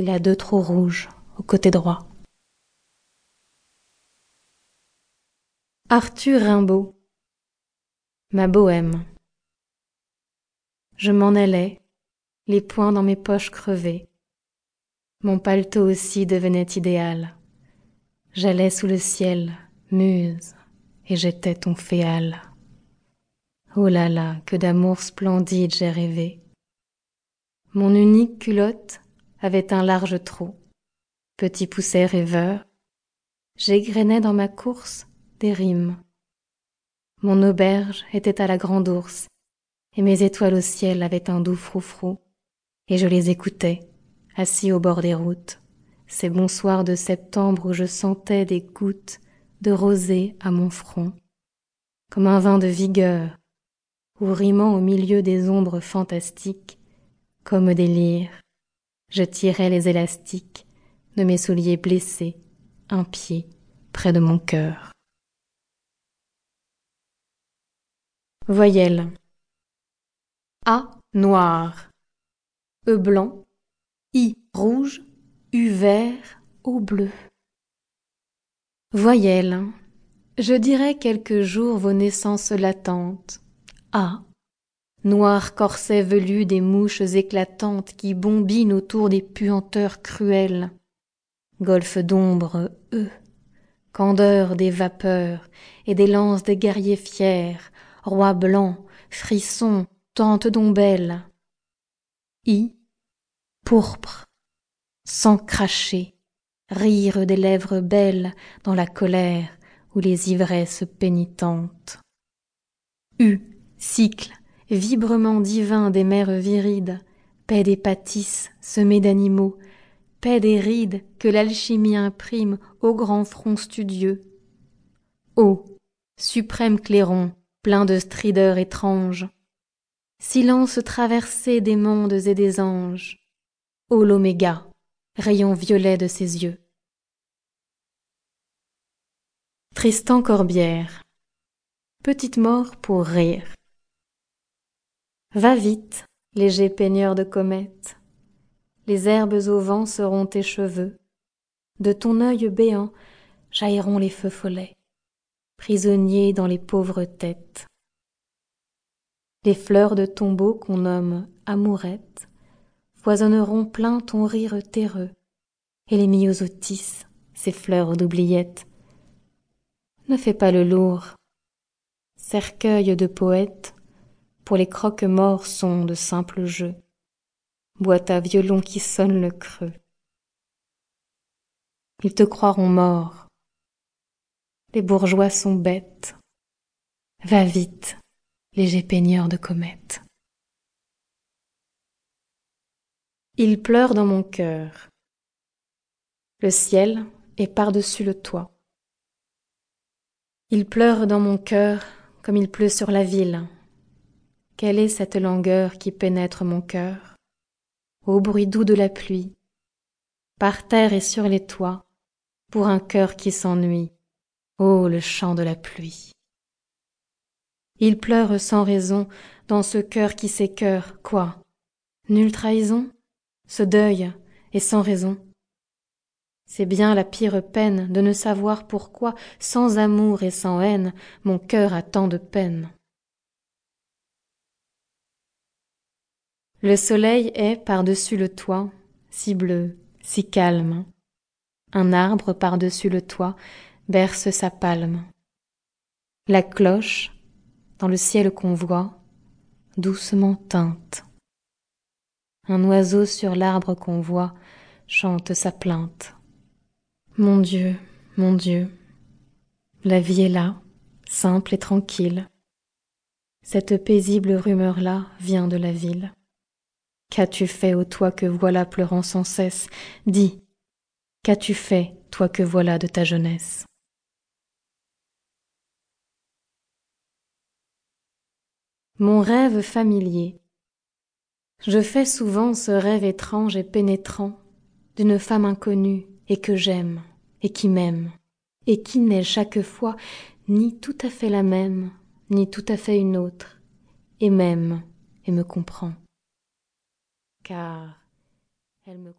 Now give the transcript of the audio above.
Il a deux trous rouges au côté droit. Arthur Rimbaud Ma bohème Je m'en allais, les poings dans mes poches crevées. Mon paletot aussi devenait idéal. J'allais sous le ciel, muse, et j'étais ton féal. Oh là là, que d'amour splendide j'ai rêvé. Mon unique culotte avait un large trou. Petit pousset rêveur, j'égrenais dans ma course des rimes. Mon auberge était à la grande ours, et mes étoiles au ciel avaient un doux froufrou, et je les écoutais, assis au bord des routes, ces bons soirs de septembre où je sentais des gouttes de rosée à mon front, comme un vin de vigueur, ou rimant au milieu des ombres fantastiques, comme des lyres, je tirais les élastiques de mes souliers blessés, un pied près de mon cœur. Voyelle. A noir. E blanc. I rouge. U vert. O bleu. Voyelle. Je dirai quelques jours vos naissances latentes. A. Noir corset velu des mouches éclatantes qui bombinent autour des puanteurs cruelles. Golfe d'ombre, E. Candeur des vapeurs et des lances des guerriers fiers, roi blanc, frisson, tante d'ombelle. I, pourpre, sang craché, rire des lèvres belles dans la colère ou les ivresses pénitentes. U, cycle, vibrement divin des mers virides, paix des pâtisses semées d'animaux, paix des rides que l'alchimie imprime au grand front studieux. O, suprême clairon, plein de strideurs étranges. Silence traversé des mondes et des anges. Ô l'oméga, rayon violet de ses yeux. Tristan Corbière. Petite mort pour rire. Va vite, léger peigneur de comètes. Les herbes au vent seront tes cheveux. De ton œil béant jailliront les feux follets prisonniers dans les pauvres têtes. Les fleurs de tombeau qu'on nomme amourettes foisonneront plein ton rire terreux, et les myosotis, ces fleurs d'oubliettes. Ne fais pas le lourd, cercueil de poètes, pour les croque-morts sont de simples jeux, boîte à violon qui sonne le creux. Ils te croiront mort, les bourgeois sont bêtes. Va vite, léger peigneur de comètes. Il pleure dans mon cœur. Le ciel est par-dessus le toit. Il pleure dans mon cœur comme il pleut sur la ville. Quelle est cette langueur qui pénètre mon cœur? Au bruit doux de la pluie, par terre et sur les toits, pour un cœur qui s'ennuie. Oh le chant de la pluie. Il pleure sans raison dans ce cœur qui s'écœure, quoi? Nulle trahison? Ce deuil est sans raison? C'est bien la pire peine de ne savoir pourquoi, sans amour et sans haine, mon cœur a tant de peine. Le soleil est par-dessus le toit, si bleu, si calme. Un arbre par-dessus le toit berce sa palme. La cloche, dans le ciel qu'on voit, doucement teinte. Un oiseau sur l'arbre qu'on voit chante sa plainte. Mon Dieu, mon Dieu, la vie est là, simple et tranquille. Cette paisible rumeur-là vient de la ville. Qu'as-tu fait, ô toi que voilà pleurant sans cesse? Dis, qu'as-tu fait, toi que voilà de ta jeunesse? Mon rêve familier. Je fais souvent ce rêve étrange et pénétrant d'une femme inconnue et que j'aime et qui m'aime et qui n'est chaque fois ni tout à fait la même ni tout à fait une autre et m'aime et me comprend car elle me